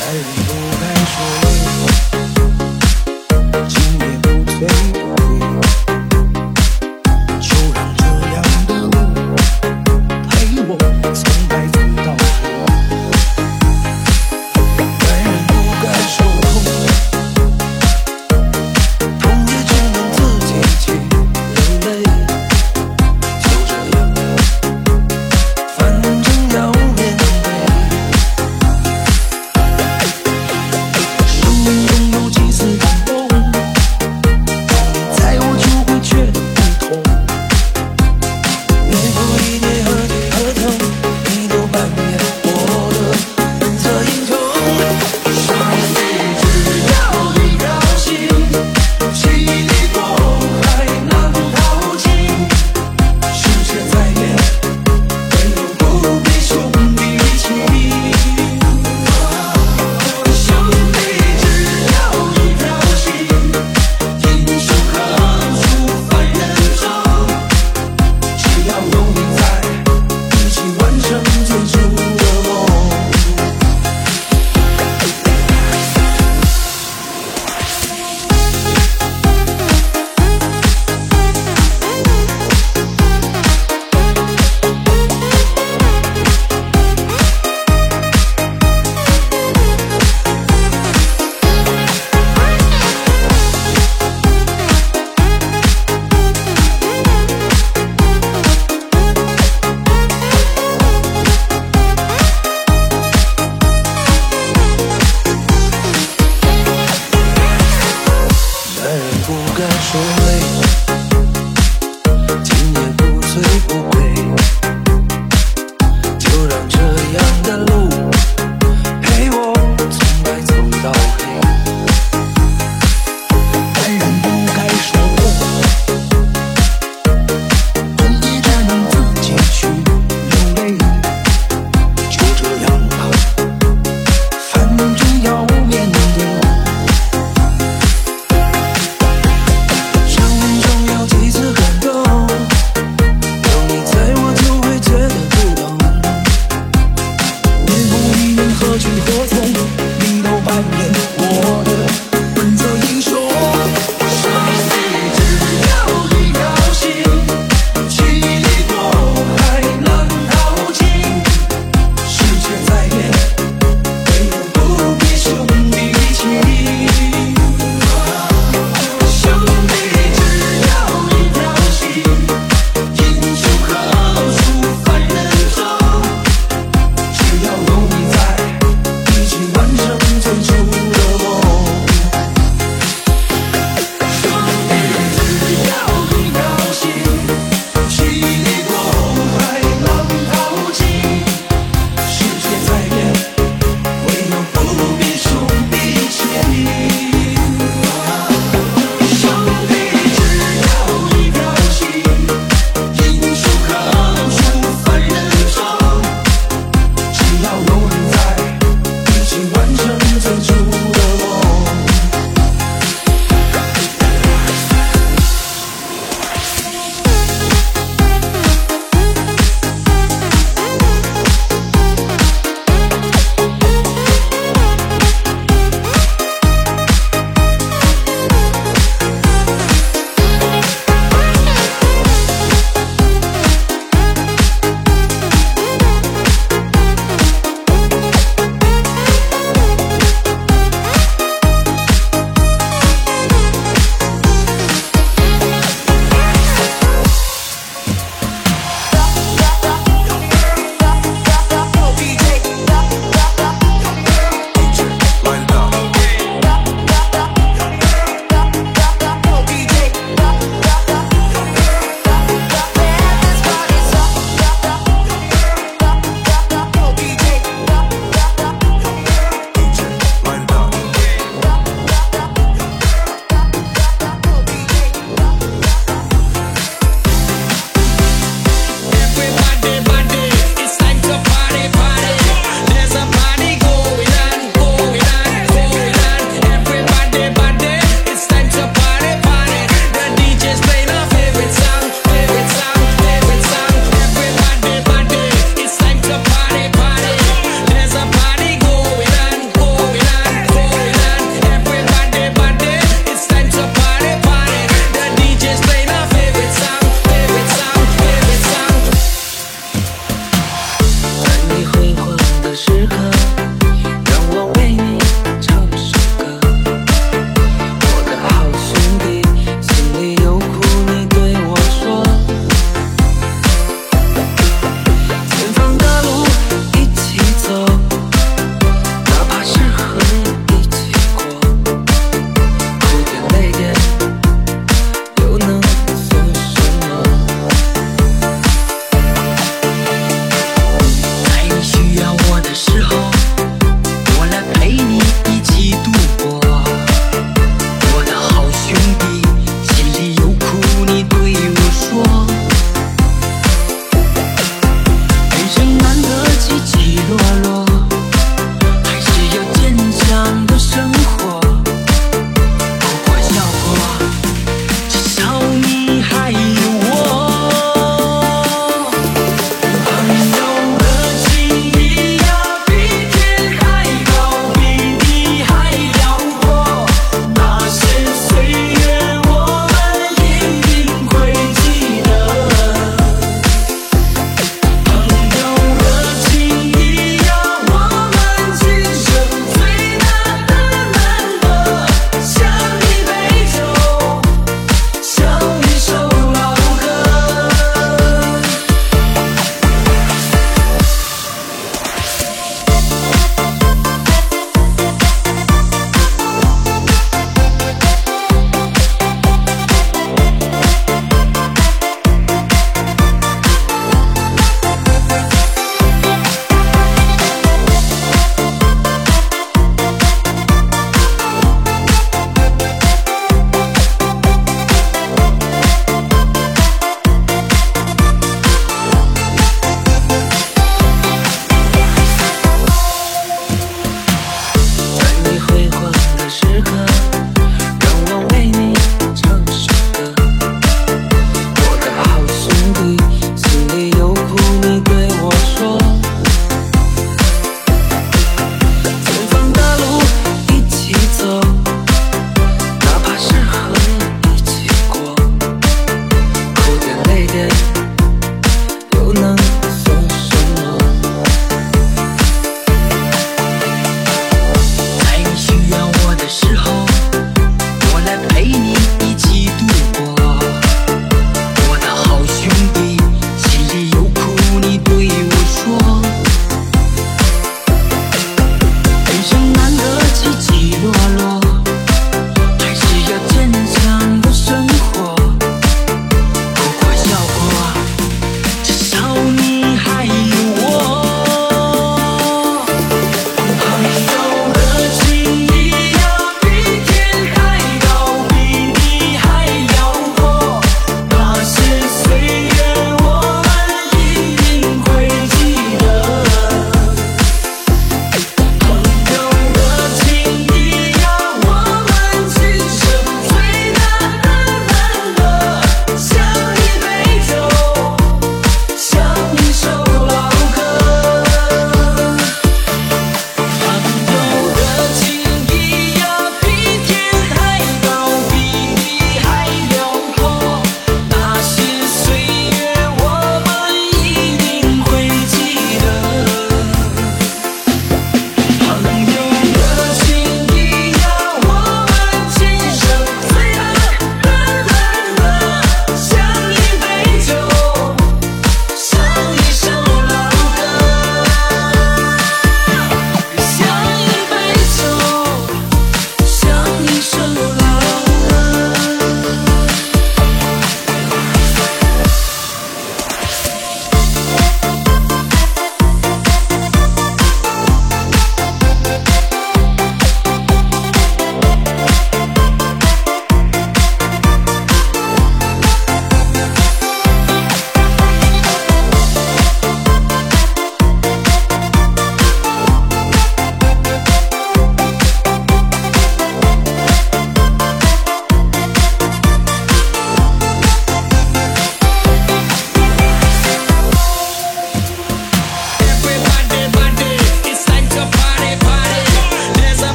爱人不该说。